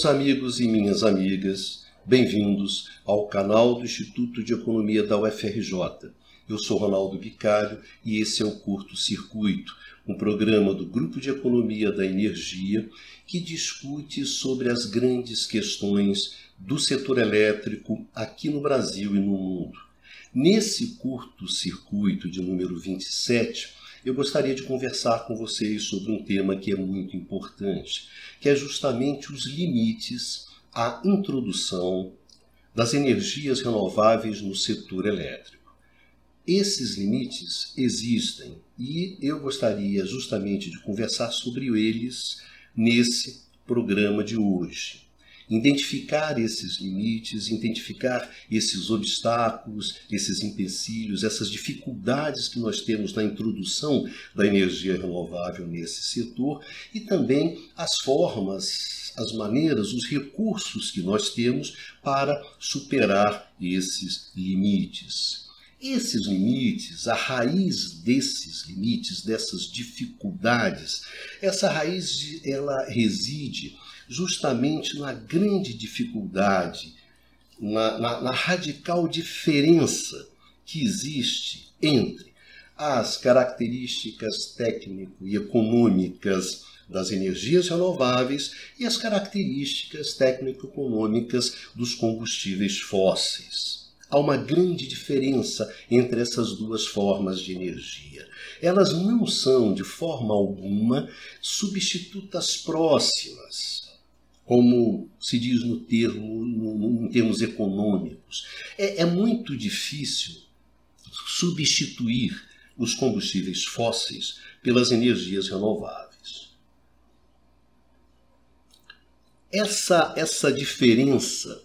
Meus amigos e minhas amigas, bem-vindos ao canal do Instituto de Economia da UFRJ. Eu sou Ronaldo Bicalho e esse é o Curto Circuito, um programa do Grupo de Economia da Energia que discute sobre as grandes questões do setor elétrico aqui no Brasil e no mundo. Nesse curto circuito de número 27, eu gostaria de conversar com vocês sobre um tema que é muito importante, que é justamente os limites à introdução das energias renováveis no setor elétrico. Esses limites existem e eu gostaria justamente de conversar sobre eles nesse programa de hoje identificar esses limites, identificar esses obstáculos, esses empecilhos, essas dificuldades que nós temos na introdução da energia renovável nesse setor e também as formas, as maneiras, os recursos que nós temos para superar esses limites. Esses limites, a raiz desses limites, dessas dificuldades, essa raiz ela reside justamente na grande dificuldade, na, na, na radical diferença que existe entre as características técnico e econômicas das energias renováveis e as características técnico-econômicas dos combustíveis fósseis. Há uma grande diferença entre essas duas formas de energia. Elas não são, de forma alguma, substitutas próximas como se diz no termo, no, em termos econômicos. É, é muito difícil substituir os combustíveis fósseis pelas energias renováveis. Essa, essa diferença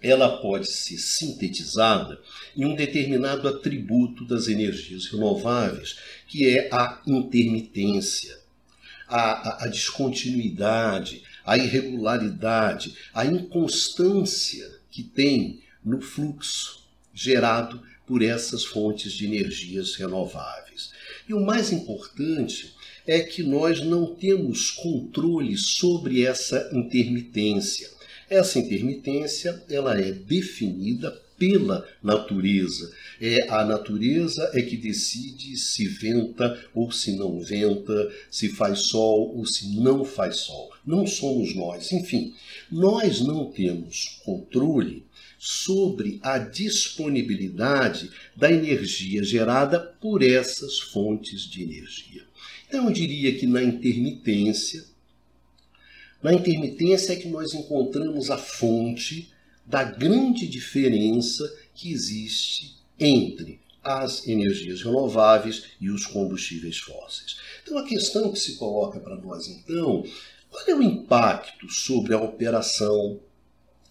ela pode ser sintetizada em um determinado atributo das energias renováveis, que é a intermitência, a, a, a descontinuidade, a irregularidade, a inconstância que tem no fluxo gerado por essas fontes de energias renováveis. E o mais importante é que nós não temos controle sobre essa intermitência. Essa intermitência ela é definida pela natureza. É a natureza é que decide se venta ou se não venta, se faz sol ou se não faz sol. Não somos nós. Enfim, nós não temos controle sobre a disponibilidade da energia gerada por essas fontes de energia. Então eu diria que na intermitência, na intermitência é que nós encontramos a fonte da grande diferença que existe entre as energias renováveis e os combustíveis fósseis. Então a questão que se coloca para nós então, qual é o impacto sobre a operação,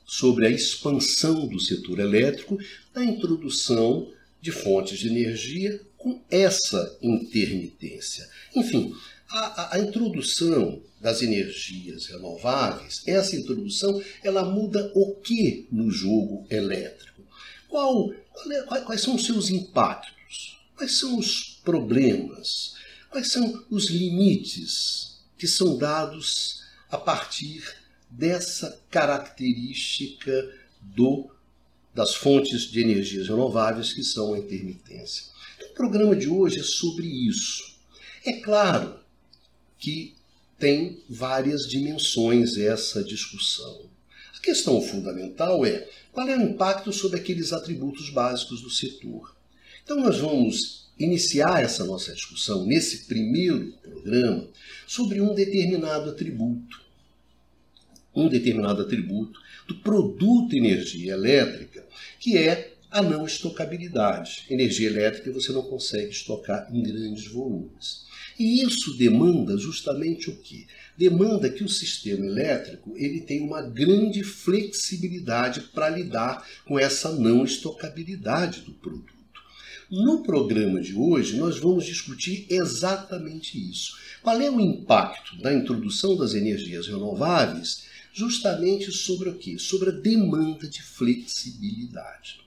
sobre a expansão do setor elétrico da introdução de fontes de energia com essa intermitência? Enfim, a, a, introdução das energias renováveis, essa introdução, ela muda o que no jogo elétrico? Qual, é, quais são os seus impactos? Quais são os problemas? Quais são os limites que são dados a partir dessa característica do, das fontes de energias renováveis que são a intermitência? Então, o programa de hoje é sobre isso. É claro que tem várias dimensões essa discussão. A questão fundamental é qual é o impacto sobre aqueles atributos básicos do setor. Então, nós vamos iniciar essa nossa discussão nesse primeiro programa sobre um determinado atributo. Um determinado atributo do produto energia elétrica, que é a não estocabilidade. Energia elétrica você não consegue estocar em grandes volumes. E isso demanda justamente o que? Demanda que o sistema elétrico ele tenha uma grande flexibilidade para lidar com essa não estocabilidade do produto. No programa de hoje, nós vamos discutir exatamente isso. Qual é o impacto da introdução das energias renováveis justamente sobre o quê? Sobre a demanda de flexibilidade.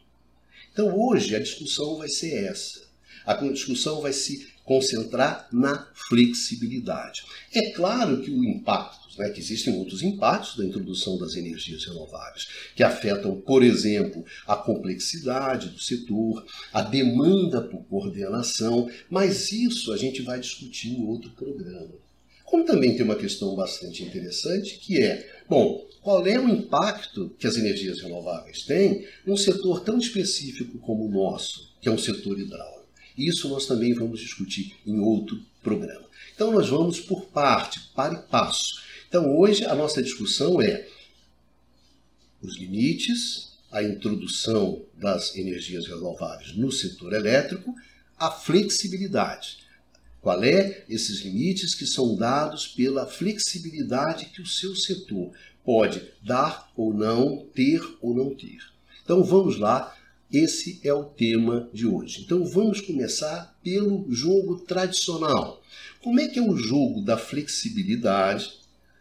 Então, hoje a discussão vai ser essa. A discussão vai se concentrar na flexibilidade. É claro que o impacto né, que existem outros impactos da introdução das energias renováveis, que afetam, por exemplo, a complexidade do setor, a demanda por coordenação, mas isso a gente vai discutir em outro programa. Como também tem uma questão bastante interessante, que é, bom, qual é o impacto que as energias renováveis têm num setor tão específico como o nosso, que é um setor hidráulico? Isso nós também vamos discutir em outro programa. Então nós vamos por parte, para e passo. Então hoje a nossa discussão é os limites, a introdução das energias renováveis no setor elétrico, a flexibilidade. Qual é esses limites que são dados pela flexibilidade que o seu setor pode dar ou não, ter ou não ter. Então vamos lá, esse é o tema de hoje. Então vamos começar pelo jogo tradicional. Como é que é o jogo da flexibilidade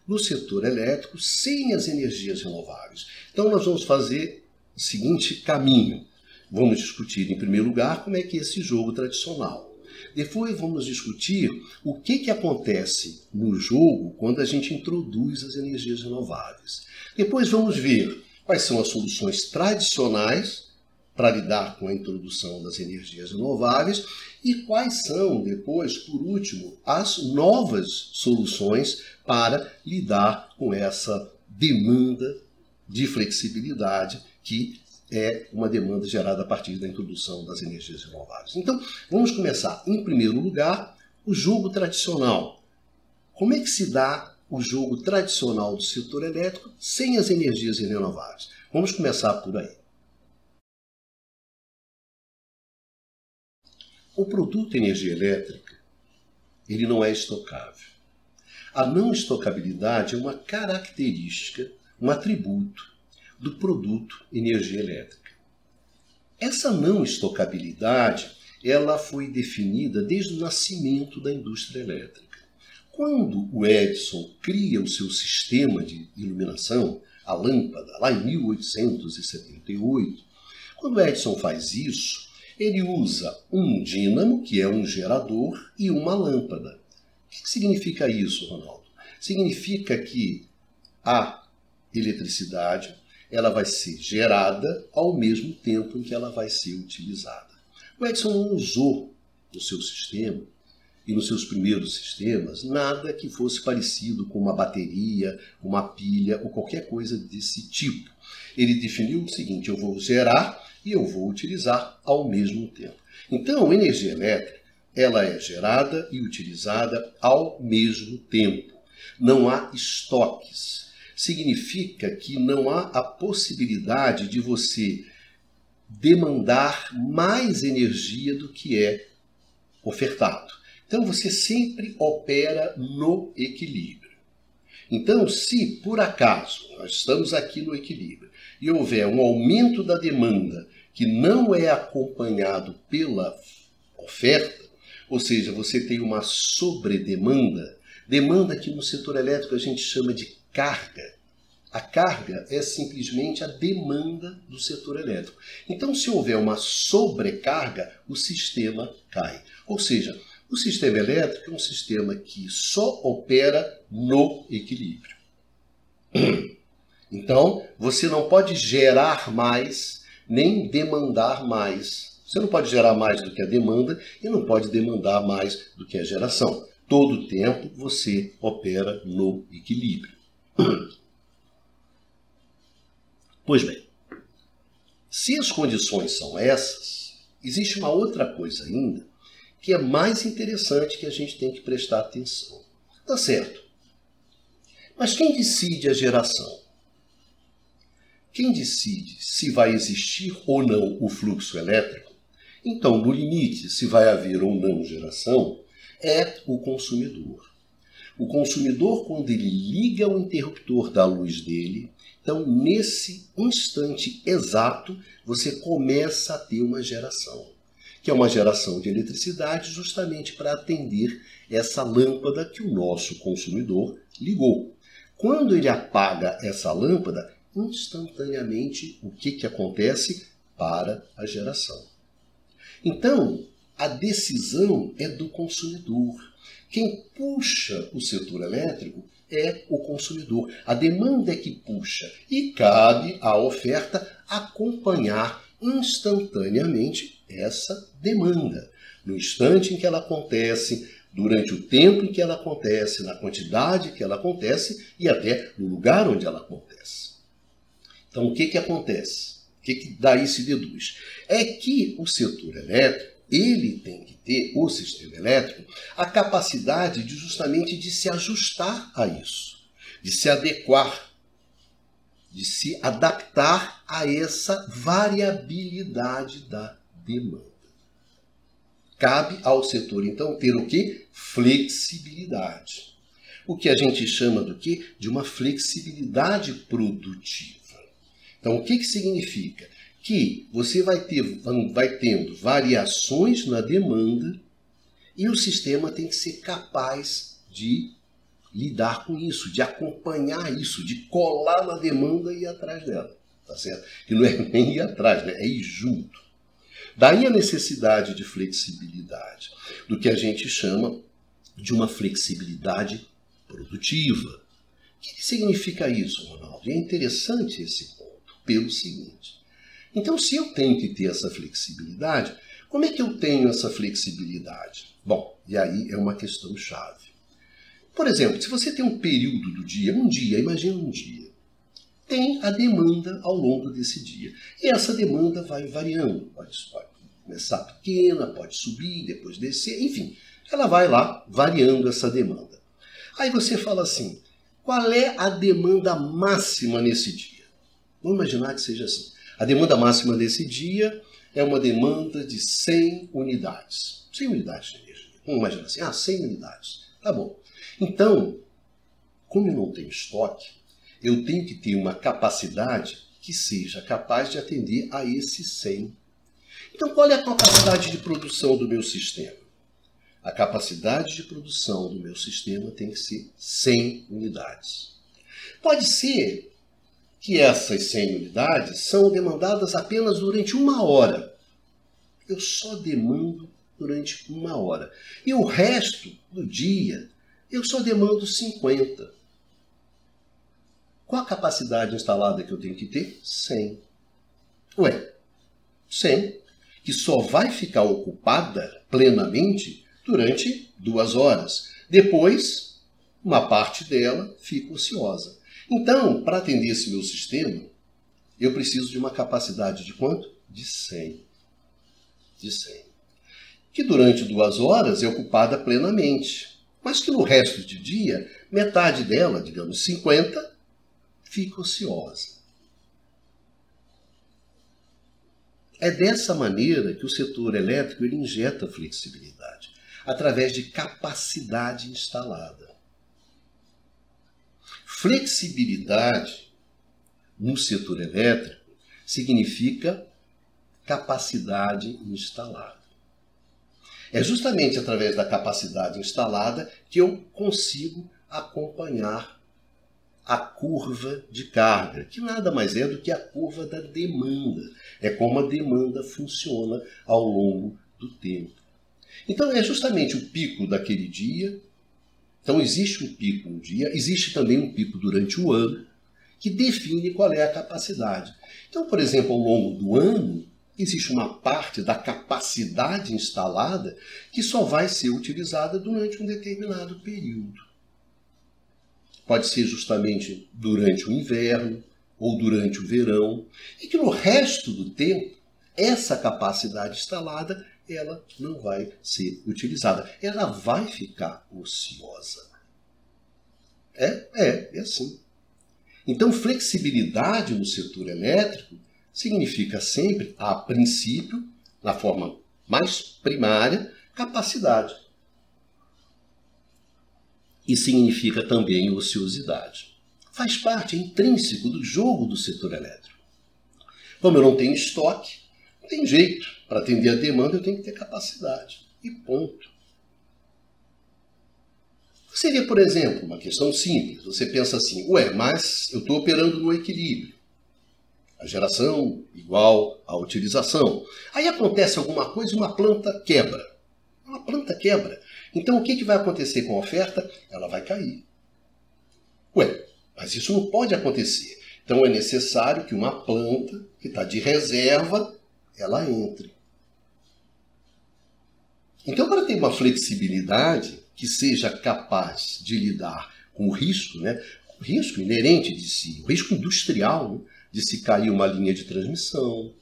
no setor elétrico sem as energias renováveis? Então nós vamos fazer o seguinte caminho. Vamos discutir em primeiro lugar como é que é esse jogo tradicional. Depois vamos discutir o que, que acontece no jogo quando a gente introduz as energias renováveis. Depois vamos ver quais são as soluções tradicionais para lidar com a introdução das energias renováveis e quais são, depois, por último, as novas soluções para lidar com essa demanda de flexibilidade que é uma demanda gerada a partir da introdução das energias renováveis. Então, vamos começar, em primeiro lugar, o jogo tradicional. Como é que se dá o jogo tradicional do setor elétrico sem as energias renováveis? Vamos começar por aí. O produto energia elétrica, ele não é estocável. A não estocabilidade é uma característica, um atributo do produto energia elétrica. Essa não estocabilidade, ela foi definida desde o nascimento da indústria elétrica. Quando o Edison cria o seu sistema de iluminação, a lâmpada, lá em 1878, quando Edison faz isso, ele usa um dínamo, que é um gerador, e uma lâmpada. O que significa isso, Ronaldo? Significa que a eletricidade ela vai ser gerada ao mesmo tempo em que ela vai ser utilizada. O Edison não usou no seu sistema e nos seus primeiros sistemas nada que fosse parecido com uma bateria, uma pilha ou qualquer coisa desse tipo. Ele definiu o seguinte: eu vou gerar e eu vou utilizar ao mesmo tempo. Então, energia elétrica ela é gerada e utilizada ao mesmo tempo. Não há estoques. Significa que não há a possibilidade de você demandar mais energia do que é ofertado. Então você sempre opera no equilíbrio. Então, se por acaso nós estamos aqui no equilíbrio e houver um aumento da demanda que não é acompanhado pela oferta, ou seja, você tem uma sobredemanda, demanda que no setor elétrico a gente chama de carga. A carga é simplesmente a demanda do setor elétrico. Então, se houver uma sobrecarga, o sistema cai. Ou seja, o sistema elétrico é um sistema que só opera no equilíbrio. Então, você não pode gerar mais nem demandar mais. Você não pode gerar mais do que a demanda e não pode demandar mais do que a geração. Todo tempo você opera no equilíbrio. Pois bem, se as condições são essas, existe uma outra coisa ainda que é mais interessante que a gente tem que prestar atenção. Tá certo. Mas quem decide a geração? Quem decide se vai existir ou não o fluxo elétrico, então, no limite, se vai haver ou não geração, é o consumidor. O consumidor, quando ele liga o interruptor da luz dele, então, nesse instante exato, você começa a ter uma geração, que é uma geração de eletricidade justamente para atender essa lâmpada que o nosso consumidor ligou. Quando ele apaga essa lâmpada, instantaneamente o que, que acontece para a geração. Então, a decisão é do consumidor. Quem puxa o setor elétrico é o consumidor. A demanda é que puxa e cabe à oferta acompanhar instantaneamente essa demanda. No instante em que ela acontece, durante o tempo em que ela acontece, na quantidade que ela acontece e até no lugar onde ela acontece. Então, o que, que acontece? O que, que daí se deduz? É que o setor elétrico ele tem que ter, o sistema elétrico, a capacidade de justamente de se ajustar a isso, de se adequar, de se adaptar a essa variabilidade da demanda. Cabe ao setor, então, ter o que? Flexibilidade. O que a gente chama do que? De uma flexibilidade produtiva. Então, o que, que significa? Que você vai, ter, vai tendo variações na demanda e o sistema tem que ser capaz de lidar com isso, de acompanhar isso, de colar na demanda e ir atrás dela. Tá certo? Que não é nem ir atrás, né? é ir junto. Daí a necessidade de flexibilidade, do que a gente chama de uma flexibilidade produtiva. O que significa isso, Ronaldo? E é interessante esse pelo seguinte. Então, se eu tenho que ter essa flexibilidade, como é que eu tenho essa flexibilidade? Bom, e aí é uma questão chave. Por exemplo, se você tem um período do dia, um dia, imagina um dia, tem a demanda ao longo desse dia. E essa demanda vai variando. Pode, pode começar pequena, pode subir, depois descer, enfim. Ela vai lá variando essa demanda. Aí você fala assim: qual é a demanda máxima nesse dia? Vamos imaginar que seja assim. A demanda máxima desse dia é uma demanda de 100 unidades. 100 unidades de energia. Vamos imaginar assim: ah, 100 unidades. Tá bom. Então, como eu não tenho estoque, eu tenho que ter uma capacidade que seja capaz de atender a esses 100. Então, qual é a capacidade de produção do meu sistema? A capacidade de produção do meu sistema tem que ser 100 unidades. Pode ser que essas 100 unidades são demandadas apenas durante uma hora. Eu só demando durante uma hora. E o resto do dia eu só demando 50. Qual a capacidade instalada que eu tenho que ter? 100. Ué, 100, que só vai ficar ocupada plenamente durante duas horas. Depois, uma parte dela fica ociosa. Então, para atender esse meu sistema, eu preciso de uma capacidade de quanto? De 100. De 100. Que durante duas horas é ocupada plenamente. Mas que no resto de dia, metade dela, digamos 50, fica ociosa. É dessa maneira que o setor elétrico ele injeta flexibilidade, através de capacidade instalada. Flexibilidade no setor elétrico significa capacidade instalada. É justamente através da capacidade instalada que eu consigo acompanhar a curva de carga, que nada mais é do que a curva da demanda. É como a demanda funciona ao longo do tempo. Então é justamente o pico daquele dia. Então existe um pico um dia, existe também um pico durante o ano, que define qual é a capacidade. Então, por exemplo, ao longo do ano, existe uma parte da capacidade instalada que só vai ser utilizada durante um determinado período. Pode ser justamente durante o inverno ou durante o verão, e que no resto do tempo essa capacidade instalada ela não vai ser utilizada, ela vai ficar ociosa. É, é, é assim. Então, flexibilidade no setor elétrico significa sempre, a princípio, na forma mais primária, capacidade. E significa também ociosidade. Faz parte, é intrínseco do jogo do setor elétrico. Como eu não tenho estoque, não tem jeito. Para atender a demanda, eu tenho que ter capacidade. E ponto. Seria, por exemplo, uma questão simples. Você pensa assim, ué, mas eu estou operando no equilíbrio a geração igual à utilização. Aí acontece alguma coisa e uma planta quebra. Uma planta quebra. Então o que, que vai acontecer com a oferta? Ela vai cair. Ué, mas isso não pode acontecer. Então é necessário que uma planta que está de reserva, ela entre. Então, para ter uma flexibilidade que seja capaz de lidar com o risco, né, o risco inerente de si, o risco industrial, né, de se cair uma linha de transmissão,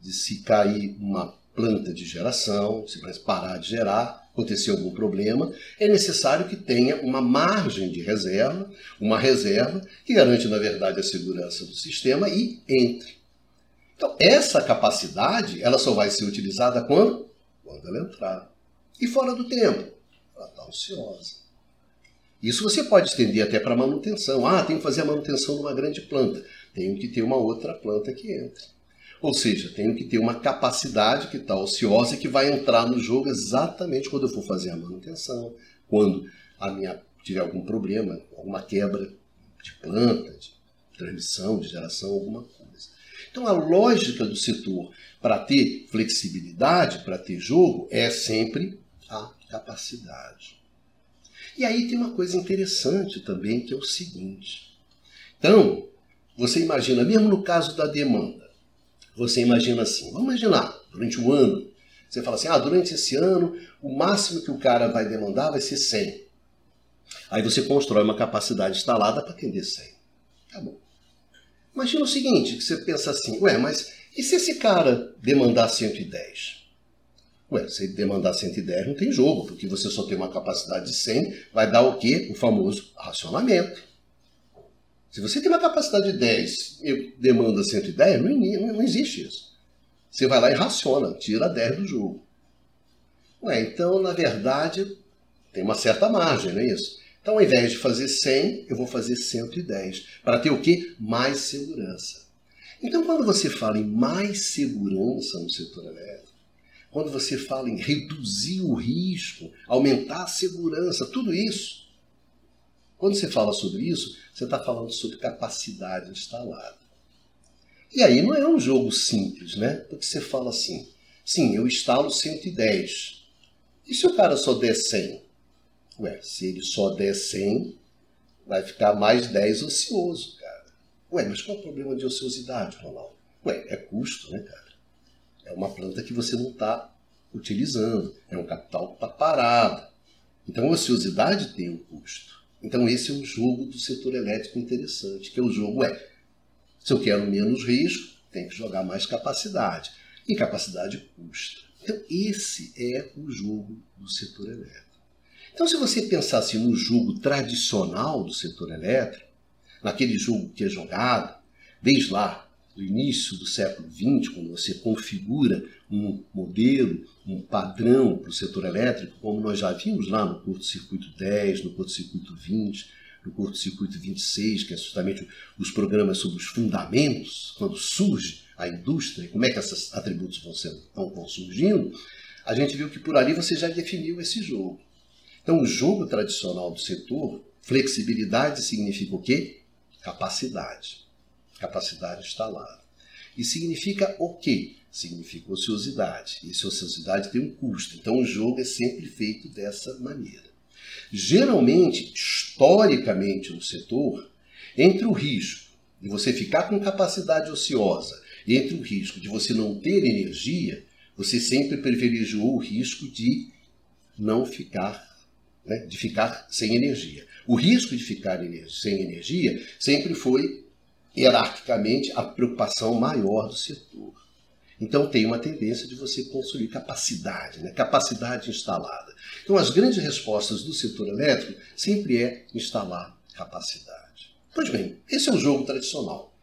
de se cair uma planta de geração, se parar de gerar, acontecer algum problema, é necessário que tenha uma margem de reserva, uma reserva que garante, na verdade, a segurança do sistema e entre. Então, essa capacidade, ela só vai ser utilizada quando? Quando ela entrar. E fora do tempo, ela está ociosa. Isso você pode estender até para manutenção. Ah, tem que fazer a manutenção de uma grande planta. Tenho que ter uma outra planta que entre. Ou seja, tenho que ter uma capacidade que está ociosa e que vai entrar no jogo exatamente quando eu for fazer a manutenção, quando a minha tiver algum problema, alguma quebra de planta, de transmissão, de geração, alguma coisa. Então a lógica do setor para ter flexibilidade, para ter jogo, é sempre a capacidade. E aí tem uma coisa interessante também, que é o seguinte. Então, você imagina, mesmo no caso da demanda, você imagina assim, vamos imaginar, durante um ano, você fala assim, ah, durante esse ano, o máximo que o cara vai demandar vai ser 100. Aí você constrói uma capacidade instalada para atender 100. Tá bom. Imagina o seguinte, que você pensa assim, ué, mas e se esse cara demandar 110? Ué, se ele demandar 110 não tem jogo, porque você só tem uma capacidade de 100, vai dar o quê? O famoso racionamento. Se você tem uma capacidade de 10 e demanda 110, não, não existe isso. Você vai lá e raciona, tira 10 do jogo. Ué, então, na verdade, tem uma certa margem, não é isso? Então, ao invés de fazer 100, eu vou fazer 110. Para ter o quê? Mais segurança. Então, quando você fala em mais segurança no setor elétrico, quando você fala em reduzir o risco, aumentar a segurança, tudo isso, quando você fala sobre isso, você está falando sobre capacidade instalada. E aí não é um jogo simples, né? Porque você fala assim, sim, eu instalo 110. E se o cara só der 100? Ué, se ele só der 100, vai ficar mais 10 ocioso, cara. Ué, mas qual é o problema de ociosidade, Ronaldo? Ué, é custo, né, cara? É uma planta que você não está utilizando, é um capital que está parado. Então, a ociosidade tem um custo. Então esse é um jogo do setor elétrico interessante, que é o jogo é, se eu quero menos risco, tem que jogar mais capacidade. E capacidade custa. Então esse é o jogo do setor elétrico. Então se você pensasse no jogo tradicional do setor elétrico, naquele jogo que é jogado desde lá do início do século XX, quando você configura um modelo, um padrão para o setor elétrico, como nós já vimos lá no curto-circuito 10, no curto-circuito 20, no curto-circuito 26, que é justamente os programas sobre os fundamentos, quando surge a indústria, como é que esses atributos vão, ser, vão, vão surgindo, a gente viu que por ali você já definiu esse jogo. Então, o jogo tradicional do setor, flexibilidade significa o quê? Capacidade capacidade instalada. E significa o quê? Significa ociosidade. E ociosidade tem um custo. Então o jogo é sempre feito dessa maneira. Geralmente, historicamente no setor, entre o risco de você ficar com capacidade ociosa e entre o risco de você não ter energia, você sempre privilegiou o risco de não ficar, né, de ficar sem energia. O risco de ficar sem energia sempre foi hierarquicamente a preocupação maior do setor. Então tem uma tendência de você construir capacidade, né? capacidade instalada. Então as grandes respostas do setor elétrico sempre é instalar capacidade. Pois bem, esse é o jogo tradicional.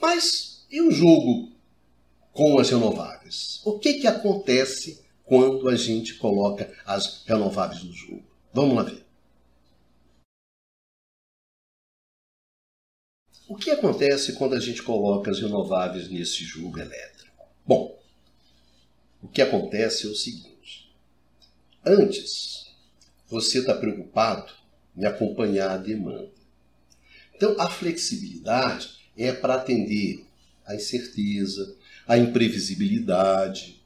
Mas e o jogo com as renováveis? O que, que acontece quando a gente coloca as renováveis no jogo? Vamos lá ver. O que acontece quando a gente coloca as renováveis nesse jogo elétrico? Bom, o que acontece é o seguinte: antes você está preocupado em acompanhar a demanda. Então, a flexibilidade é para atender a incerteza, a imprevisibilidade,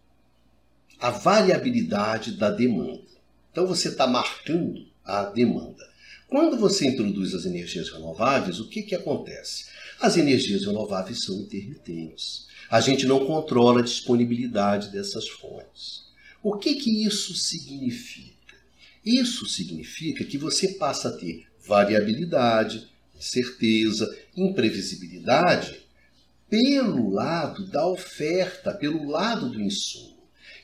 a variabilidade da demanda. Então, você está marcando a demanda. Quando você introduz as energias renováveis, o que, que acontece? As energias renováveis são intermitentes. A gente não controla a disponibilidade dessas fontes. O que, que isso significa? Isso significa que você passa a ter variabilidade, incerteza, imprevisibilidade pelo lado da oferta, pelo lado do insumo.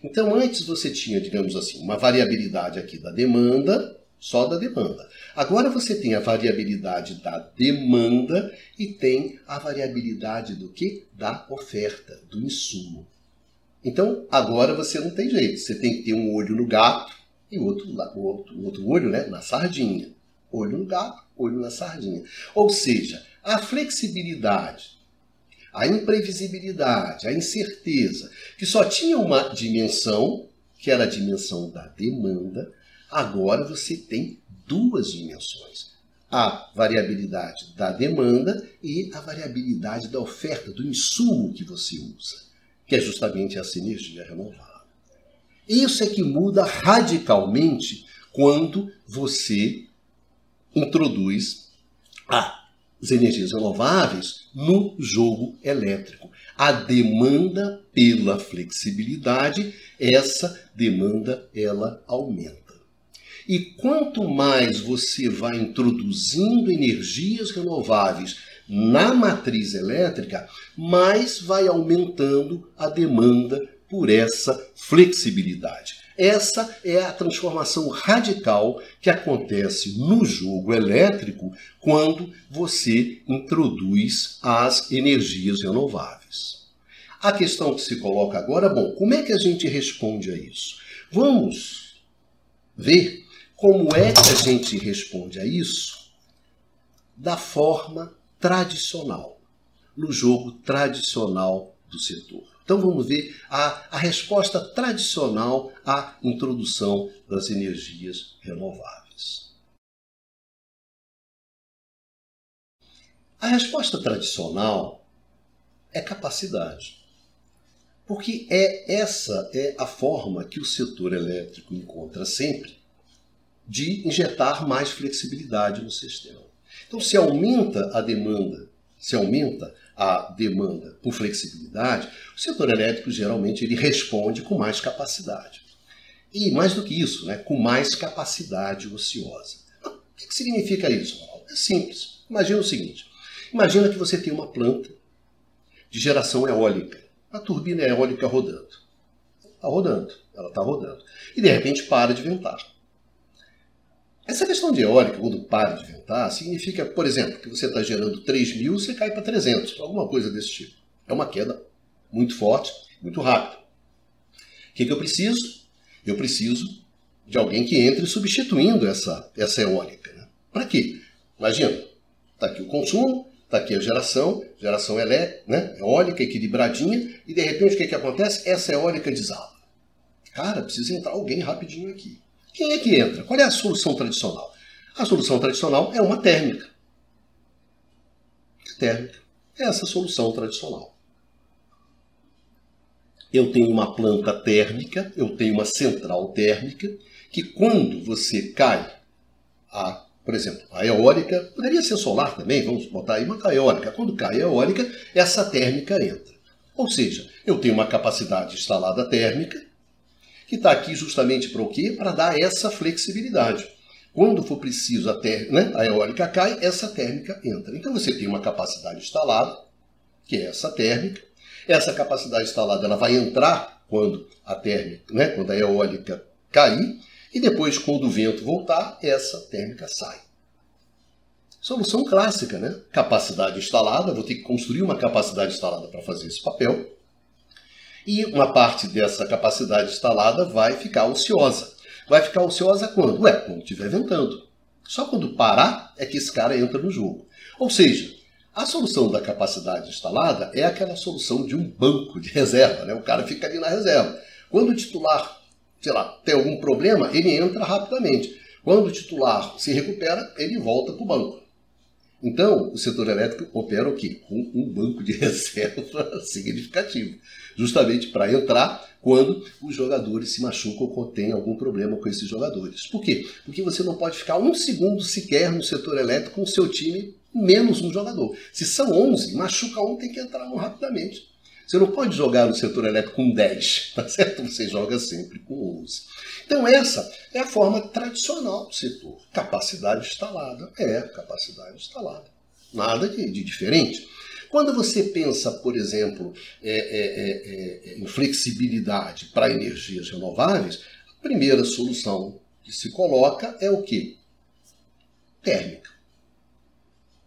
Então, antes você tinha, digamos assim, uma variabilidade aqui da demanda, só da demanda. Agora você tem a variabilidade da demanda e tem a variabilidade do que? Da oferta, do insumo. Então, agora você não tem jeito. Você tem que ter um olho no gato e outro, outro, outro olho né, na sardinha. Olho no gato, olho na sardinha. Ou seja, a flexibilidade, a imprevisibilidade, a incerteza, que só tinha uma dimensão, que era a dimensão da demanda, agora você tem duas dimensões. A variabilidade da demanda e a variabilidade da oferta, do insumo que você usa, que é justamente essa energia renovável. Isso é que muda radicalmente quando você introduz as energias renováveis no jogo elétrico. A demanda pela flexibilidade, essa demanda ela aumenta. E quanto mais você vai introduzindo energias renováveis na matriz elétrica, mais vai aumentando a demanda por essa flexibilidade. Essa é a transformação radical que acontece no jogo elétrico quando você introduz as energias renováveis. A questão que se coloca agora, bom, como é que a gente responde a isso? Vamos ver como é que a gente responde a isso da forma tradicional, no jogo tradicional do setor. Então vamos ver a, a resposta tradicional à introdução das energias renováveis. A resposta tradicional é capacidade. Porque é essa é a forma que o setor elétrico encontra sempre de injetar mais flexibilidade no sistema. Então, se aumenta a demanda, se aumenta a demanda por flexibilidade, o setor elétrico geralmente ele responde com mais capacidade. E mais do que isso, né, com mais capacidade ociosa. Então, o que, significa isso? É simples. Imagina o seguinte: imagina que você tem uma planta de geração eólica, a turbina eólica rodando. Está rodando, ela está rodando. E de repente para de ventar. Essa questão de eólica, quando para de ventar, significa, por exemplo, que você está gerando 3 mil, você cai para 300, alguma coisa desse tipo. É uma queda muito forte, muito rápida. O que, que eu preciso? Eu preciso de alguém que entre substituindo essa, essa eólica. Né? Para quê? Imagina, está aqui o consumo, está aqui a geração, geração elé, né? eólica equilibradinha, e de repente o que, que acontece? Essa eólica desaba. Cara, precisa entrar alguém rapidinho aqui. Quem é que entra? Qual é a solução tradicional? A solução tradicional é uma térmica. Térmica. É essa a solução tradicional. Eu tenho uma planta térmica, eu tenho uma central térmica, que quando você cai, a, por exemplo, a eólica, poderia ser solar também, vamos botar aí uma eólica. Quando cai a eólica, essa térmica entra. Ou seja, eu tenho uma capacidade instalada térmica, que está aqui justamente para o quê? Para dar essa flexibilidade. Quando for preciso a, ter, né, a eólica cai, essa térmica entra. Então você tem uma capacidade instalada, que é essa térmica. Essa capacidade instalada ela vai entrar quando a térmica, né, quando a eólica cair, e depois, quando o vento voltar, essa térmica sai. Solução clássica, né? Capacidade instalada, vou ter que construir uma capacidade instalada para fazer esse papel. E uma parte dessa capacidade instalada vai ficar ociosa. Vai ficar ociosa quando? Ué, quando estiver ventando. Só quando parar é que esse cara entra no jogo. Ou seja, a solução da capacidade instalada é aquela solução de um banco de reserva. Né? O cara fica ali na reserva. Quando o titular, sei lá, tem algum problema, ele entra rapidamente. Quando o titular se recupera, ele volta para o banco. Então, o setor elétrico opera o quê? Com um banco de reserva significativo, justamente para entrar quando os jogadores se machucam ou têm algum problema com esses jogadores. Por quê? Porque você não pode ficar um segundo sequer no setor elétrico com o seu time menos um jogador. Se são 11, machuca um, tem que entrar um rapidamente. Você não pode jogar no setor elétrico com 10, tá certo? Você joga sempre com 11. Então essa é a forma tradicional do setor. Capacidade instalada. É, capacidade instalada. Nada de, de diferente. Quando você pensa, por exemplo, é, é, é, é em flexibilidade para energias renováveis, a primeira solução que se coloca é o quê? Térmica.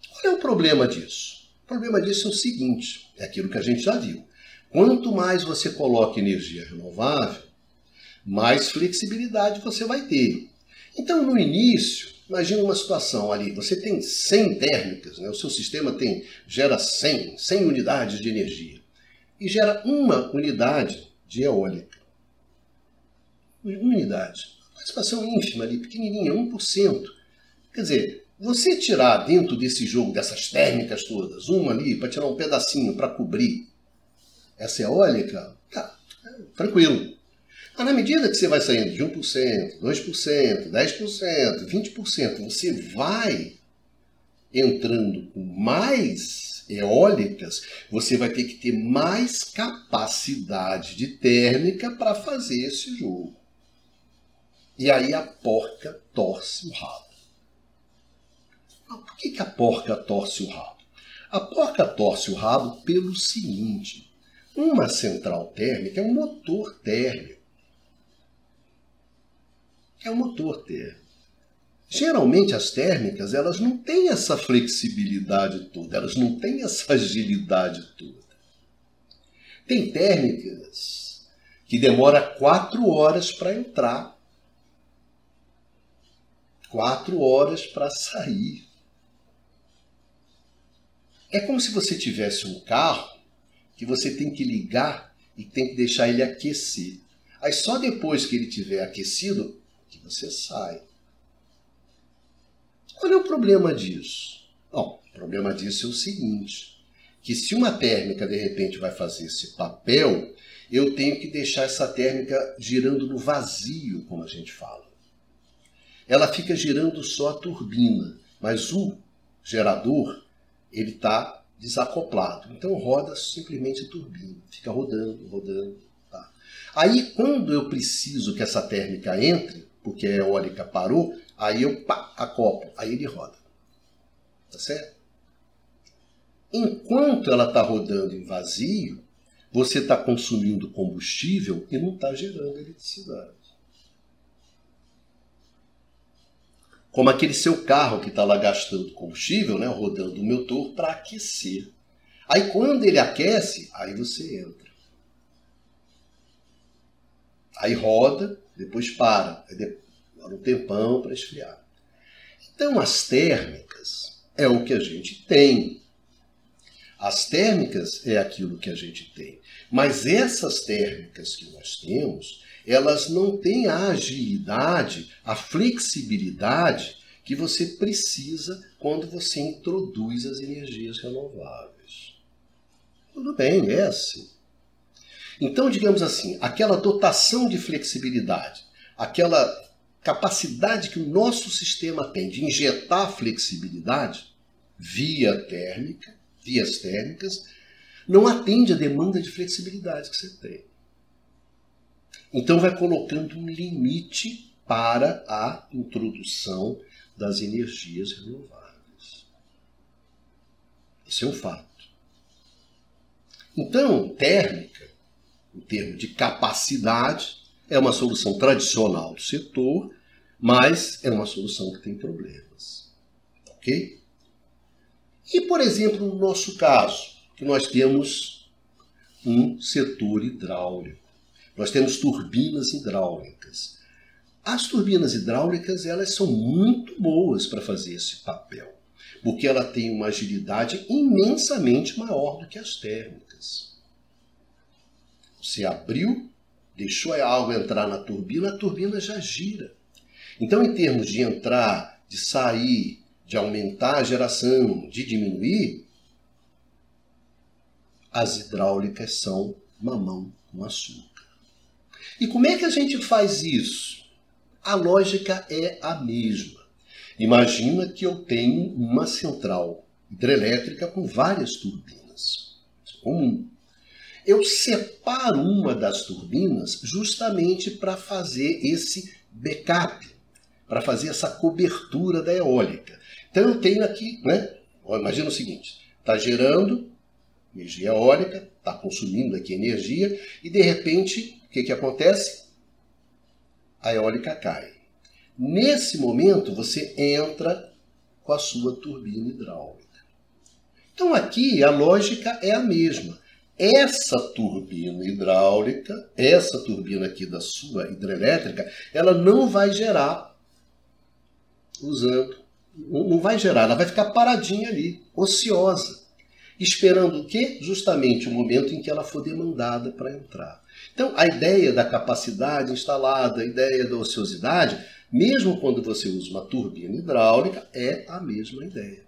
Qual é o problema disso? O problema disso é o seguinte: é aquilo que a gente já viu. Quanto mais você coloca energia renovável, mais flexibilidade você vai ter. Então, no início, Imagina uma situação ali, você tem 100 térmicas, né? o seu sistema tem gera 100, 100 unidades de energia e gera uma unidade de eólica. Uma unidade. Participação ínfima ali, pequenininha, 1%. Quer dizer, você tirar dentro desse jogo, dessas térmicas todas, uma ali para tirar um pedacinho para cobrir essa eólica, tá, é, tranquilo. Mas na medida que você vai saindo de 1%, 2%, 10%, 20%, você vai entrando com mais eólicas, você vai ter que ter mais capacidade de térmica para fazer esse jogo. E aí a porca torce o rabo. Por que, que a porca torce o rabo? A porca torce o rabo pelo seguinte: uma central térmica é um motor térmico é o motor térmico. Geralmente as térmicas, elas não têm essa flexibilidade toda, elas não têm essa agilidade toda. Tem térmicas que demora quatro horas para entrar, quatro horas para sair. É como se você tivesse um carro que você tem que ligar e tem que deixar ele aquecer. Aí só depois que ele tiver aquecido, que você sai. Qual é o problema disso? Bom, o problema disso é o seguinte: que se uma térmica de repente vai fazer esse papel, eu tenho que deixar essa térmica girando no vazio, como a gente fala. Ela fica girando só a turbina, mas o gerador ele está desacoplado. Então roda simplesmente a turbina, fica rodando, rodando. Tá? Aí quando eu preciso que essa térmica entre, porque a eólica parou, aí eu pá, acoplo, aí ele roda. Tá certo? Enquanto ela está rodando em vazio, você está consumindo combustível e não está gerando eletricidade. Como aquele seu carro que está lá gastando combustível, né, rodando o motor para aquecer. Aí quando ele aquece, aí você entra. Aí roda, depois para, demora um tempão para esfriar. Então as térmicas é o que a gente tem. As térmicas é aquilo que a gente tem. Mas essas térmicas que nós temos, elas não têm a agilidade, a flexibilidade que você precisa quando você introduz as energias renováveis. Tudo bem, é assim. Então, digamos assim, aquela dotação de flexibilidade, aquela capacidade que o nosso sistema tem de injetar flexibilidade via térmica, vias térmicas, não atende a demanda de flexibilidade que você tem. Então vai colocando um limite para a introdução das energias renováveis. Isso é um fato. Então, térmica em termos de capacidade, é uma solução tradicional do setor, mas é uma solução que tem problemas. Ok? E, por exemplo, no nosso caso, que nós temos um setor hidráulico. Nós temos turbinas hidráulicas. As turbinas hidráulicas, elas são muito boas para fazer esse papel, porque ela tem uma agilidade imensamente maior do que as térmicas. Você abriu, deixou a água entrar na turbina, a turbina já gira. Então, em termos de entrar, de sair, de aumentar a geração, de diminuir, as hidráulicas são mamão com açúcar. E como é que a gente faz isso? A lógica é a mesma. Imagina que eu tenho uma central hidrelétrica com várias turbinas. É comum. Eu separo uma das turbinas justamente para fazer esse backup, para fazer essa cobertura da eólica. Então eu tenho aqui, né? Imagina o seguinte: está gerando energia eólica, está consumindo aqui energia, e de repente, que, que acontece? A eólica cai. Nesse momento, você entra com a sua turbina hidráulica. Então aqui a lógica é a mesma. Essa turbina hidráulica, essa turbina aqui da sua hidrelétrica, ela não vai gerar usando, não vai gerar, ela vai ficar paradinha ali, ociosa esperando o quê? Justamente o momento em que ela for demandada para entrar. Então, a ideia da capacidade instalada, a ideia da ociosidade, mesmo quando você usa uma turbina hidráulica, é a mesma ideia.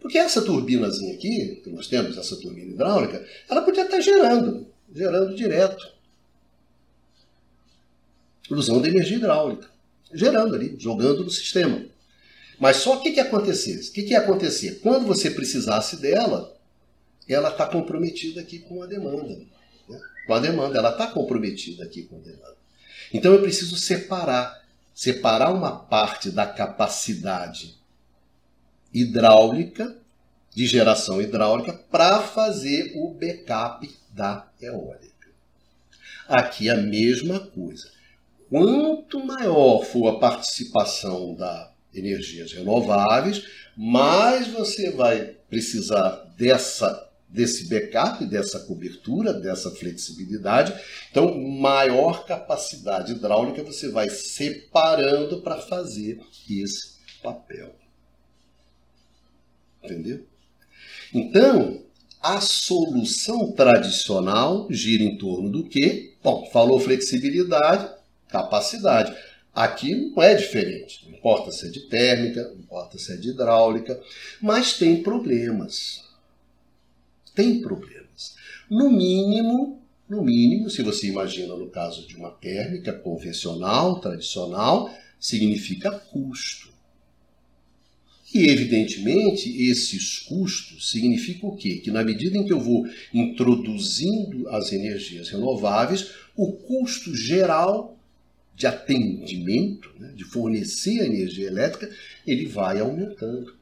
Porque essa turbinazinha aqui, que nós temos, essa turbina hidráulica, ela podia estar gerando, gerando direto. Usando energia hidráulica. Gerando ali, jogando no sistema. Mas só o que, que ia acontecer? O que, que ia acontecer? Quando você precisasse dela, ela está comprometida aqui com a demanda. Né? Com a demanda, ela está comprometida aqui com a demanda. Então eu preciso separar, separar uma parte da capacidade hidráulica, de geração hidráulica, para fazer o backup da eólica. Aqui a mesma coisa. Quanto maior for a participação da energias renováveis, mais você vai precisar dessa desse backup, dessa cobertura, dessa flexibilidade. Então, maior capacidade hidráulica você vai separando para fazer esse papel. Entendeu? Então, a solução tradicional gira em torno do quê? Bom, falou flexibilidade, capacidade. Aqui não é diferente. Não importa se é de térmica, não importa se é de hidráulica, mas tem problemas. Tem problemas. No mínimo, no mínimo, se você imagina no caso de uma térmica convencional, tradicional, significa custo. E, evidentemente, esses custos significam o quê? Que na medida em que eu vou introduzindo as energias renováveis, o custo geral de atendimento, né, de fornecer energia elétrica, ele vai aumentando.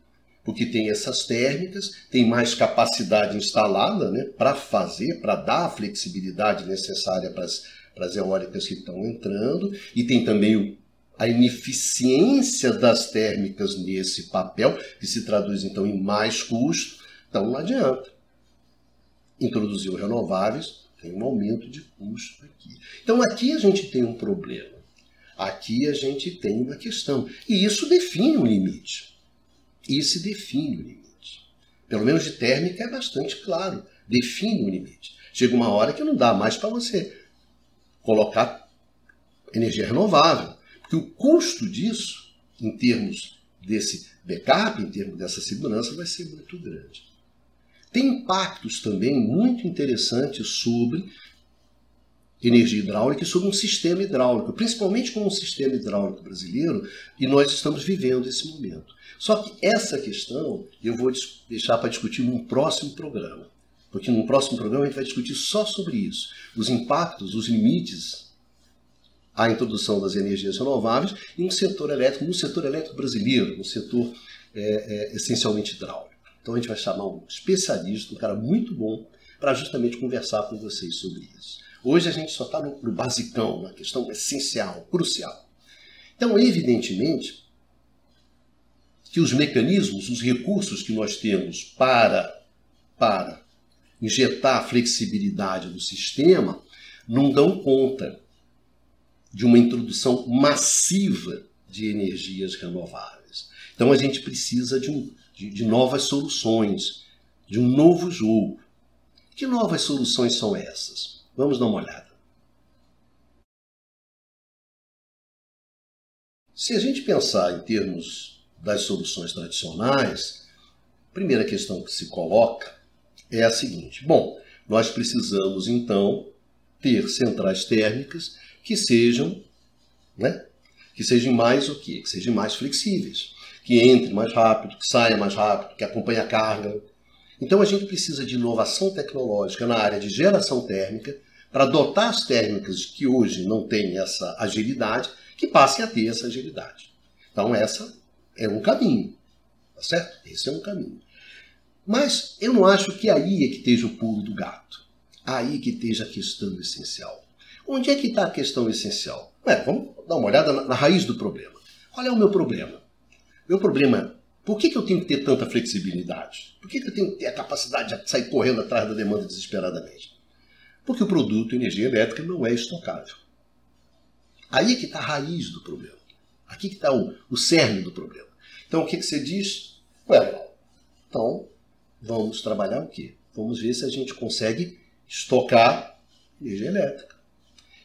Porque tem essas térmicas, tem mais capacidade instalada né, para fazer, para dar a flexibilidade necessária para as, eólicas que estão entrando, e tem também o, a ineficiência das térmicas nesse papel, que se traduz então em mais custo, então não adianta. Introduziu renováveis, tem um aumento de custo aqui. Então aqui a gente tem um problema. Aqui a gente tem uma questão. E isso define o limite. Isso define o limite. Pelo menos de térmica é bastante claro. Define o limite. Chega uma hora que não dá mais para você colocar energia renovável. Porque o custo disso, em termos desse backup, em termos dessa segurança, vai ser muito grande. Tem impactos também muito interessantes sobre energia hidráulica e sobre um sistema hidráulico, principalmente com um sistema hidráulico brasileiro, e nós estamos vivendo esse momento. Só que essa questão eu vou deixar para discutir num próximo programa, porque num próximo programa a gente vai discutir só sobre isso, os impactos, os limites à introdução das energias renováveis em um setor elétrico, no setor elétrico brasileiro, no setor é, é, essencialmente hidráulico. Então a gente vai chamar um especialista, um cara muito bom, para justamente conversar com vocês sobre isso. Hoje a gente só está no, no basicão, na questão essencial, crucial. Então, evidentemente, que os mecanismos, os recursos que nós temos para, para injetar flexibilidade no sistema não dão conta de uma introdução massiva de energias renováveis. Então a gente precisa de, um, de, de novas soluções, de um novo jogo. Que novas soluções são essas? Vamos dar uma olhada. Se a gente pensar em termos das soluções tradicionais, a primeira questão que se coloca é a seguinte: bom, nós precisamos então ter centrais térmicas que sejam, né, que sejam mais o quê? Que sejam mais flexíveis, que entre mais rápido, que saia mais rápido, que acompanhe a carga. Então a gente precisa de inovação tecnológica na área de geração térmica para dotar as térmicas que hoje não têm essa agilidade, que passem a ter essa agilidade. Então essa é um caminho, tá certo? Esse é um caminho. Mas eu não acho que aí é que esteja o pulo do gato. Aí que esteja a questão essencial. Onde é que está a questão essencial? Ué, vamos dar uma olhada na, na, raiz do problema. Qual é o meu problema? Meu problema por que, que eu tenho que ter tanta flexibilidade? Por que, que eu tenho que ter a capacidade de sair correndo atrás da demanda desesperadamente? Porque o produto energia elétrica não é estocável. Aí é que está a raiz do problema. Aqui que está o, o cerne do problema. Então o que, que você diz? Ué, então vamos trabalhar o quê? Vamos ver se a gente consegue estocar energia elétrica.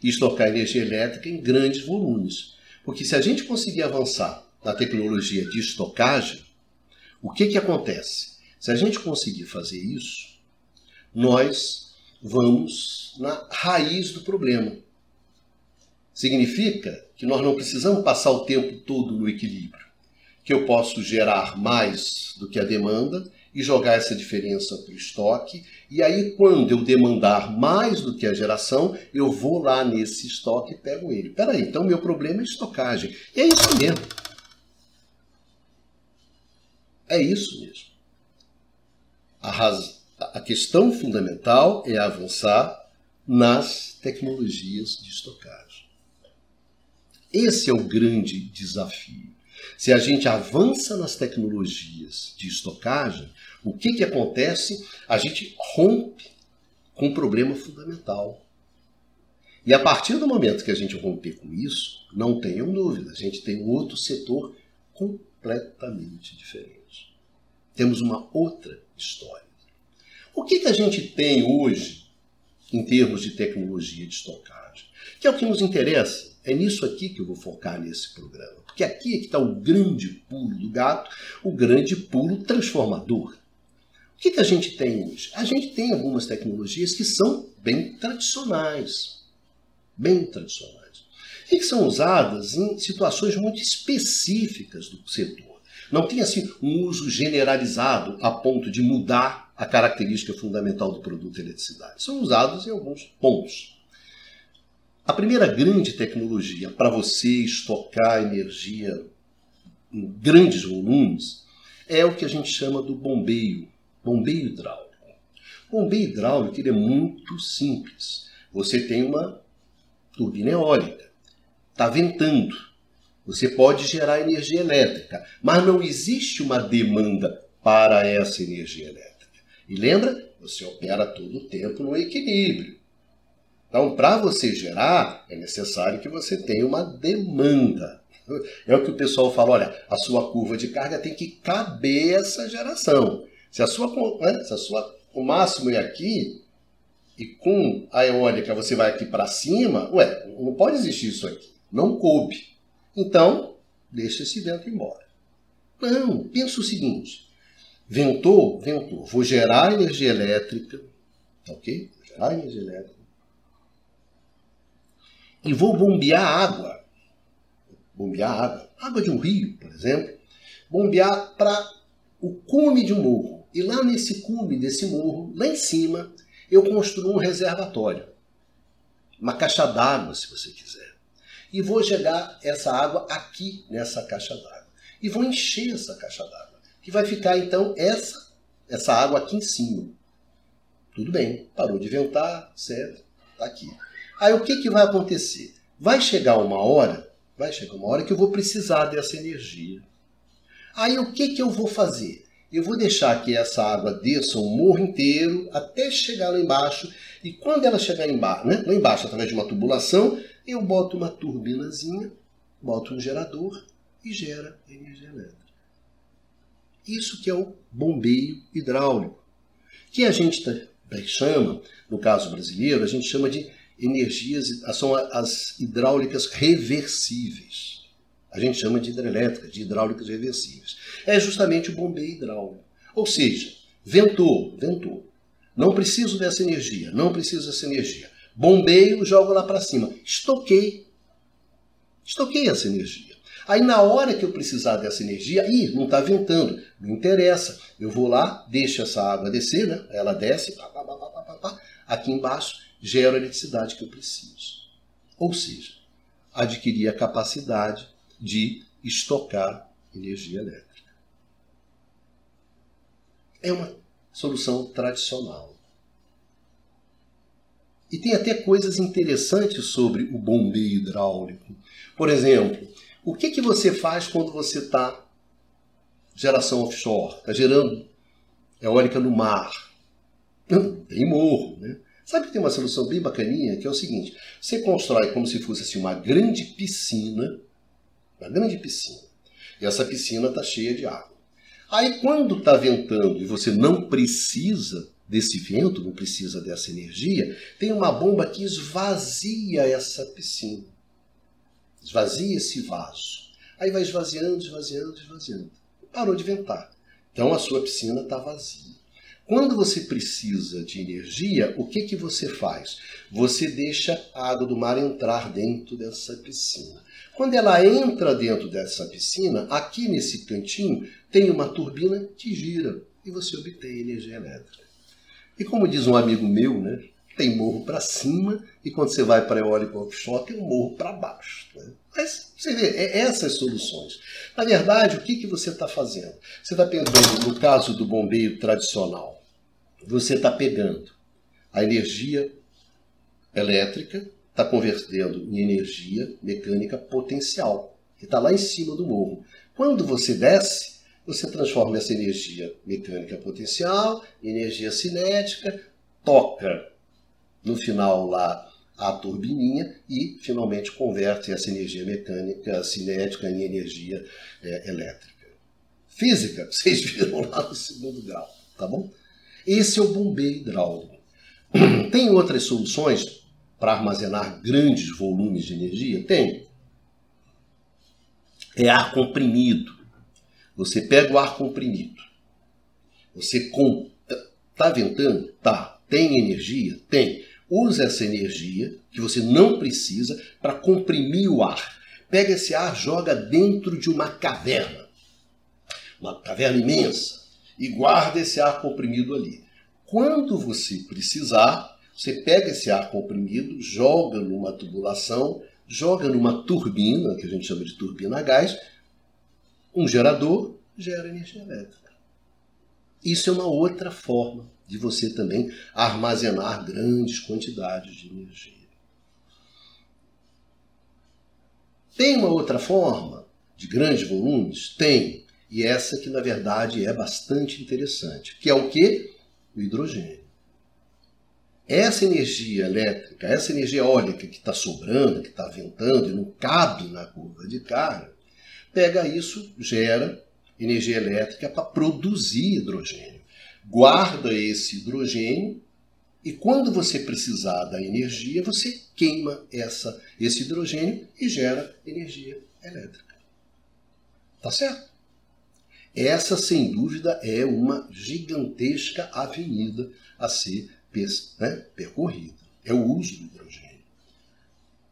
E estocar energia elétrica em grandes volumes. Porque se a gente conseguir avançar na tecnologia de estocagem, o que, que acontece? Se a gente conseguir fazer isso, nós vamos na raiz do problema. Significa que nós não precisamos passar o tempo todo no equilíbrio, que eu posso gerar mais do que a demanda e jogar essa diferença para o estoque. E aí, quando eu demandar mais do que a geração, eu vou lá nesse estoque e pego ele. Peraí, então meu problema é estocagem. E é isso mesmo. É isso mesmo. A, raz... a questão fundamental é avançar nas tecnologias de estocagem. Esse é o grande desafio. Se a gente avança nas tecnologias de estocagem, o que, que acontece? A gente rompe com um problema fundamental. E a partir do momento que a gente romper com isso, não tenham dúvida, a gente tem um outro setor completamente diferente. Temos uma outra história. O que, que a gente tem hoje em termos de tecnologia de estocagem? Que é o que nos interessa. É nisso aqui que eu vou focar nesse programa. Porque aqui é que está o grande pulo do gato, o grande pulo transformador. O que, que a gente tem hoje? A gente tem algumas tecnologias que são bem tradicionais. Bem tradicionais. E que são usadas em situações muito específicas do setor. Não tem assim um uso generalizado a ponto de mudar a característica fundamental do produto eletricidade. São usados em alguns pontos. A primeira grande tecnologia para você estocar energia em grandes volumes é o que a gente chama do bombeio bombeio hidráulico. Bombeio hidráulico ele é muito simples. Você tem uma turbina eólica, está ventando. Você pode gerar energia elétrica, mas não existe uma demanda para essa energia elétrica. E lembra? Você opera todo o tempo no equilíbrio. Então, para você gerar, é necessário que você tenha uma demanda. É o que o pessoal fala: olha, a sua curva de carga tem que caber essa geração. Se a sua, né, se a sua o máximo é aqui e com a eólica você vai aqui para cima, ué, não pode existir isso aqui. Não coube. Então, deixa esse vento embora. Não, pensa o seguinte: ventou, ventou. Vou gerar energia elétrica, ok? Vou gerar energia elétrica. E vou bombear água. Bombear água. Água de um rio, por exemplo. Bombear para o cume de um morro. E lá nesse cume desse morro, lá em cima, eu construo um reservatório. Uma caixa d'água, se você quiser. E vou jogar essa água aqui nessa caixa d'água. E vou encher essa caixa d'água. Que vai ficar então essa, essa água aqui em cima. Tudo bem, parou de ventar, certo? Tá aqui. Aí o que, que vai acontecer? Vai chegar uma hora, vai chegar uma hora que eu vou precisar dessa energia. Aí o que, que eu vou fazer? eu vou deixar que essa água desça o morro inteiro até chegar lá embaixo. E quando ela chegar embaixo, né, lá embaixo, através de uma tubulação, eu boto uma turbinazinha, boto um gerador e gera energia elétrica. Isso que é o bombeio hidráulico, que a gente chama, no caso brasileiro, a gente chama de energias, são as hidráulicas reversíveis. A gente chama de hidrelétrica, de hidráulicas reversíveis. É justamente o bombeio hidráulico. Ou seja, ventou, ventou. Não preciso dessa energia, não preciso dessa energia. Bombeio, jogo lá para cima. Estoquei. Estoquei essa energia. Aí na hora que eu precisar dessa energia, ih, não está ventando, não interessa. Eu vou lá, deixo essa água descer, né? Ela desce, pá, pá, pá, aqui embaixo, gero a eletricidade que eu preciso. Ou seja, adquirir a capacidade de estocar energia elétrica. É uma solução tradicional. E tem até coisas interessantes sobre o bombeio hidráulico. Por exemplo, o que, que você faz quando você está geração offshore, está gerando eólica no mar? Tem morro, né? Sabe que tem uma solução bem bacaninha, que é o seguinte: você constrói como se fosse assim, uma grande piscina, uma grande piscina, e essa piscina está cheia de água. Aí quando está ventando e você não precisa desse vento, não precisa dessa energia, tem uma bomba que esvazia essa piscina. Esvazia esse vaso. Aí vai esvaziando, esvaziando, esvaziando. Parou de ventar. Então a sua piscina está vazia. Quando você precisa de energia, o que, que você faz? Você deixa a água do mar entrar dentro dessa piscina. Quando ela entra dentro dessa piscina, aqui nesse cantinho tem uma turbina que gira e você obtém energia elétrica. E como diz um amigo meu, né, tem morro para cima e quando você vai para a eólica offshore tem um morro para baixo. Né? Mas você vê, é essas soluções. Na verdade, o que, que você está fazendo? Você está pegando, no caso do bombeio tradicional, você está pegando a energia elétrica, está convertendo em energia mecânica potencial, que está lá em cima do morro. Quando você desce, você transforma essa energia mecânica potencial energia cinética, toca no final lá a turbininha e finalmente converte essa energia mecânica cinética em energia é, elétrica. Física, vocês viram lá no segundo grau, tá bom? Esse é o bombeio hidráulico. Tem outras soluções para armazenar grandes volumes de energia? Tem. É ar comprimido. Você pega o ar comprimido. Você está ventando? Tá. Tem energia? Tem. Usa essa energia que você não precisa para comprimir o ar. Pega esse ar, joga dentro de uma caverna. Uma caverna imensa e guarda esse ar comprimido ali. Quando você precisar, você pega esse ar comprimido, joga numa tubulação, joga numa turbina, que a gente chama de turbina a gás, um gerador gera energia elétrica. Isso é uma outra forma de você também armazenar grandes quantidades de energia. Tem uma outra forma de grandes volumes? Tem. E essa que na verdade é bastante interessante, que é o que? O hidrogênio. Essa energia elétrica, essa energia eólica que está sobrando, que está ventando e não cabe na curva de carga, pega isso, gera energia elétrica para produzir hidrogênio. Guarda esse hidrogênio e quando você precisar da energia, você queima essa, esse hidrogênio e gera energia elétrica. Tá certo? Essa, sem dúvida, é uma gigantesca avenida a ser né, percorrida. É o uso do hidrogênio.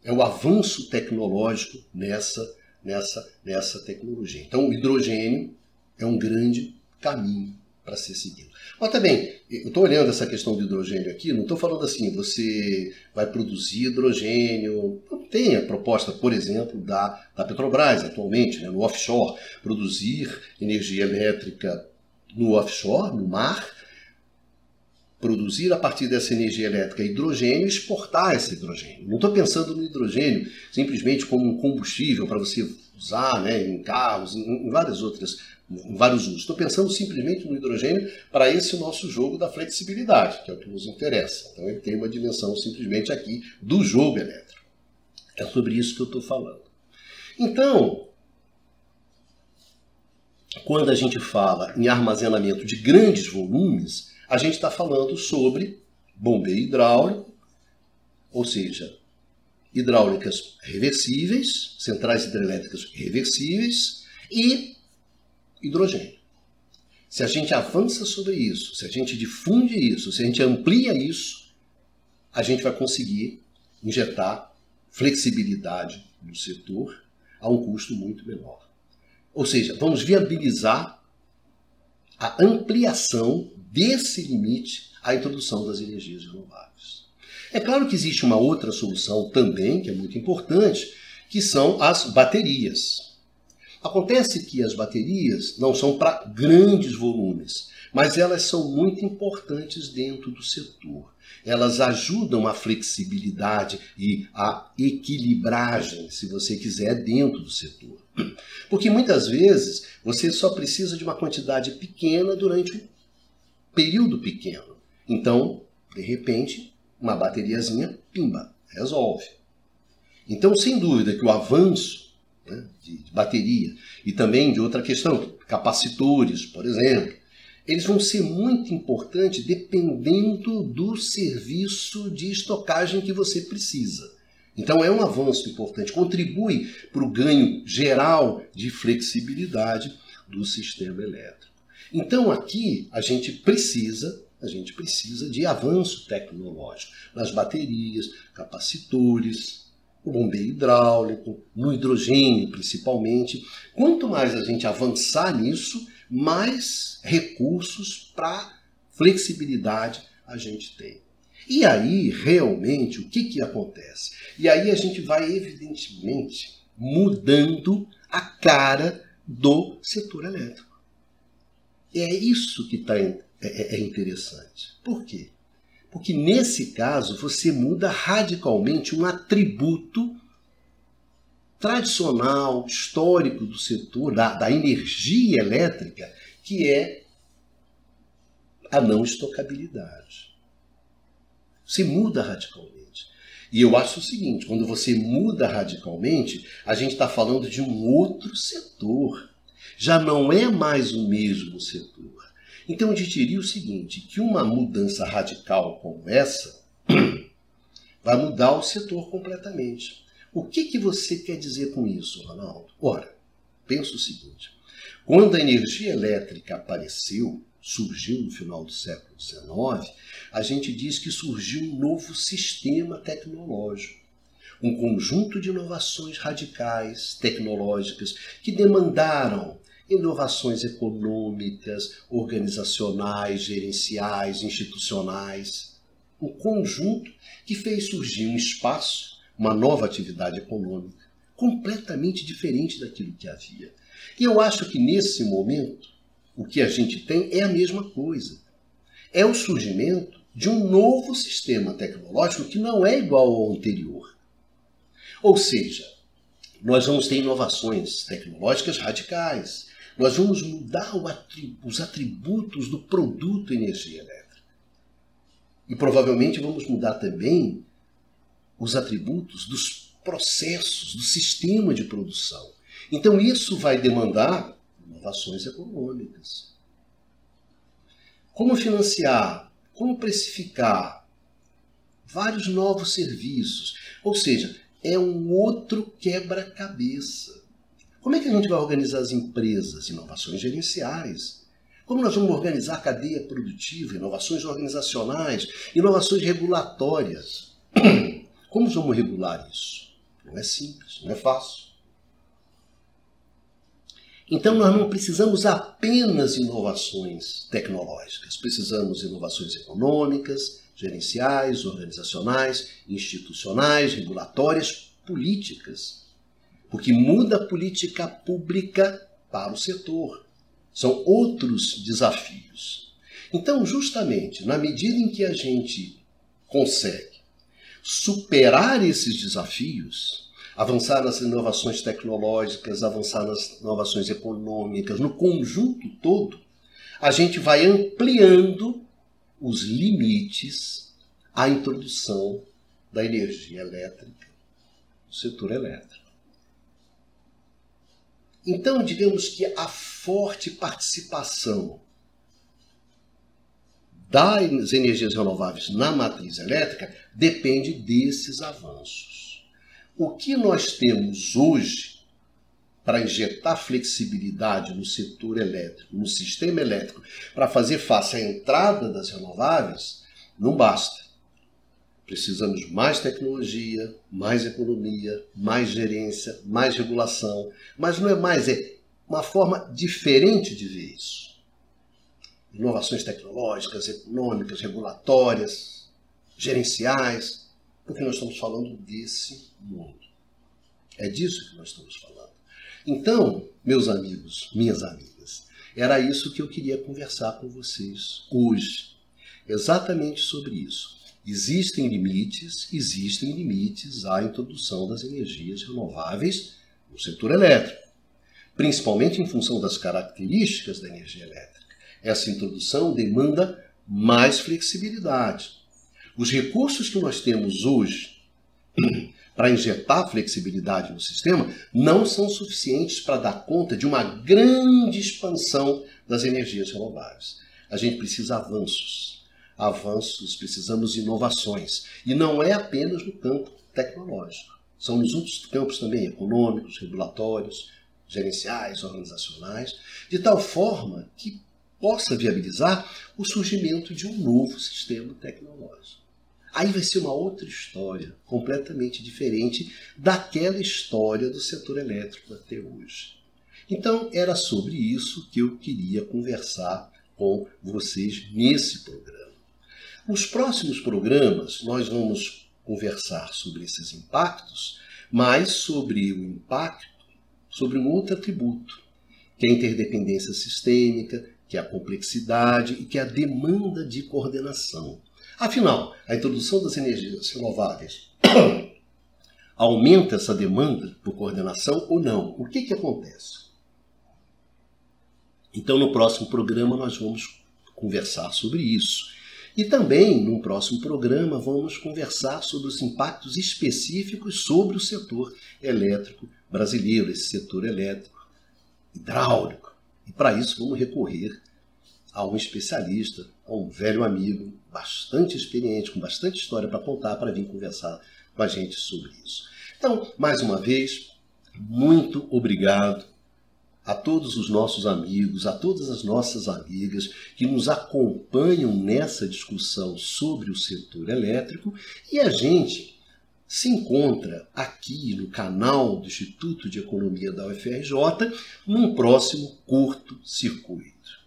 É o avanço tecnológico nessa, nessa, nessa tecnologia. Então, o hidrogênio é um grande caminho para ser seguido. Mas também, eu estou olhando essa questão do hidrogênio aqui, não estou falando assim, você vai produzir hidrogênio. Tem a proposta, por exemplo, da, da Petrobras atualmente, né, no offshore, produzir energia elétrica no offshore, no mar, produzir a partir dessa energia elétrica hidrogênio e exportar esse hidrogênio. Não estou pensando no hidrogênio simplesmente como um combustível para você usar né, em carros, em, em várias outras em vários usos. Estou pensando simplesmente no hidrogênio para esse nosso jogo da flexibilidade, que é o que nos interessa. Então ele tem uma dimensão simplesmente aqui do jogo elétrico. É sobre isso que eu estou falando. Então, quando a gente fala em armazenamento de grandes volumes, a gente está falando sobre bombeio hidráulico, ou seja, hidráulicas reversíveis, centrais hidrelétricas reversíveis e hidrogênio. Se a gente avança sobre isso, se a gente difunde isso, se a gente amplia isso, a gente vai conseguir injetar flexibilidade no setor a um custo muito menor. Ou seja, vamos viabilizar a ampliação desse limite à introdução das energias renováveis. É claro que existe uma outra solução também, que é muito importante, que são as baterias. Acontece que as baterias não são para grandes volumes, mas elas são muito importantes dentro do setor. Elas ajudam a flexibilidade e a equilibragem, se você quiser, dentro do setor. Porque muitas vezes você só precisa de uma quantidade pequena durante um período pequeno. Então, de repente, uma bateriazinha, pimba, resolve. Então, sem dúvida que o avanço né, de bateria e também de outra questão, capacitores, por exemplo, eles vão ser muito importantes dependendo do serviço de estocagem que você precisa. Então é um avanço importante, contribui para o ganho geral de flexibilidade do sistema elétrico. Então aqui a gente precisa, a gente precisa de avanço tecnológico nas baterias, capacitores, o bombeio hidráulico, no hidrogênio principalmente. Quanto mais a gente avançar nisso, mais recursos para flexibilidade a gente tem. E aí, realmente, o que, que acontece? E aí a gente vai, evidentemente, mudando a cara do setor elétrico. É isso que tá, é, é, é interessante. Por quê? Porque nesse caso você muda radicalmente um atributo tradicional, histórico do setor, da, da energia elétrica, que é a não estocabilidade. Você muda radicalmente. E eu acho o seguinte: quando você muda radicalmente, a gente está falando de um outro setor. Já não é mais o mesmo setor. Então eu diria o seguinte: que uma mudança radical como essa vai mudar o setor completamente. O que, que você quer dizer com isso, Ronaldo? Ora, pensa o seguinte: quando a energia elétrica apareceu, surgiu no final do século XIX, a gente diz que surgiu um novo sistema tecnológico. Um conjunto de inovações radicais, tecnológicas, que demandaram inovações econômicas, organizacionais, gerenciais, institucionais. Um conjunto que fez surgir um espaço uma nova atividade econômica, completamente diferente daquilo que havia. E eu acho que nesse momento, o que a gente tem é a mesma coisa. É o surgimento de um novo sistema tecnológico que não é igual ao anterior. Ou seja, nós vamos ter inovações tecnológicas radicais. Nós vamos mudar os atributos do produto energia elétrica. E provavelmente vamos mudar também os atributos dos processos, do sistema de produção. Então, isso vai demandar inovações econômicas. Como financiar? Como precificar? Vários novos serviços. Ou seja, é um outro quebra-cabeça. Como é que a gente vai organizar as empresas? Inovações gerenciais. Como nós vamos organizar a cadeia produtiva, inovações organizacionais, inovações regulatórias. Como vamos regular isso? Não é simples, não é fácil. Então nós não precisamos apenas inovações tecnológicas, precisamos inovações econômicas, gerenciais, organizacionais, institucionais, regulatórias, políticas. Porque muda a política pública para o setor. São outros desafios. Então, justamente, na medida em que a gente consegue superar esses desafios, avançar nas inovações tecnológicas, avançar nas inovações econômicas, no conjunto todo, a gente vai ampliando os limites à introdução da energia elétrica no setor elétrico. Então, digamos que a forte participação das energias renováveis na matriz elétrica depende desses avanços. O que nós temos hoje para injetar flexibilidade no setor elétrico, no sistema elétrico, para fazer face à entrada das renováveis, não basta. Precisamos mais tecnologia, mais economia, mais gerência, mais regulação. Mas não é mais, é uma forma diferente de ver isso. Inovações tecnológicas, econômicas, regulatórias, gerenciais, porque nós estamos falando desse mundo. É disso que nós estamos falando. Então, meus amigos, minhas amigas, era isso que eu queria conversar com vocês hoje. Exatamente sobre isso. Existem limites, existem limites à introdução das energias renováveis no setor elétrico, principalmente em função das características da energia elétrica. Essa introdução demanda mais flexibilidade. Os recursos que nós temos hoje para injetar flexibilidade no sistema não são suficientes para dar conta de uma grande expansão das energias renováveis. A gente precisa avanços avanços, precisamos de inovações. E não é apenas no campo tecnológico. São nos outros campos também, econômicos, regulatórios, gerenciais, organizacionais, de tal forma que possa viabilizar o surgimento de um novo sistema tecnológico. Aí vai ser uma outra história, completamente diferente daquela história do setor elétrico até hoje. Então, era sobre isso que eu queria conversar com vocês nesse programa. Nos próximos programas, nós vamos conversar sobre esses impactos, mas sobre o impacto sobre um outro atributo, que é a interdependência sistêmica, que é a complexidade e que é a demanda de coordenação. Afinal, a introdução das energias renováveis aumenta essa demanda por coordenação ou não? O que, que acontece? Então, no próximo programa, nós vamos conversar sobre isso. E também, num próximo programa, vamos conversar sobre os impactos específicos sobre o setor elétrico brasileiro, esse setor elétrico hidráulico. E para isso vamos recorrer a um especialista, a um velho amigo, bastante experiente, com bastante história para contar, para vir conversar com a gente sobre isso. Então, mais uma vez, muito obrigado a todos os nossos amigos, a todas as nossas amigas que nos acompanham nessa discussão sobre o setor elétrico e a gente se encontra aqui no canal do Instituto de Economia da UFRJ num próximo curto circuito.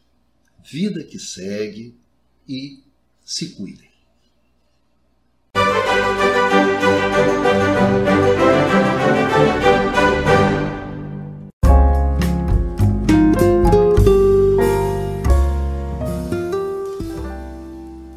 Vida que segue e se cuidem.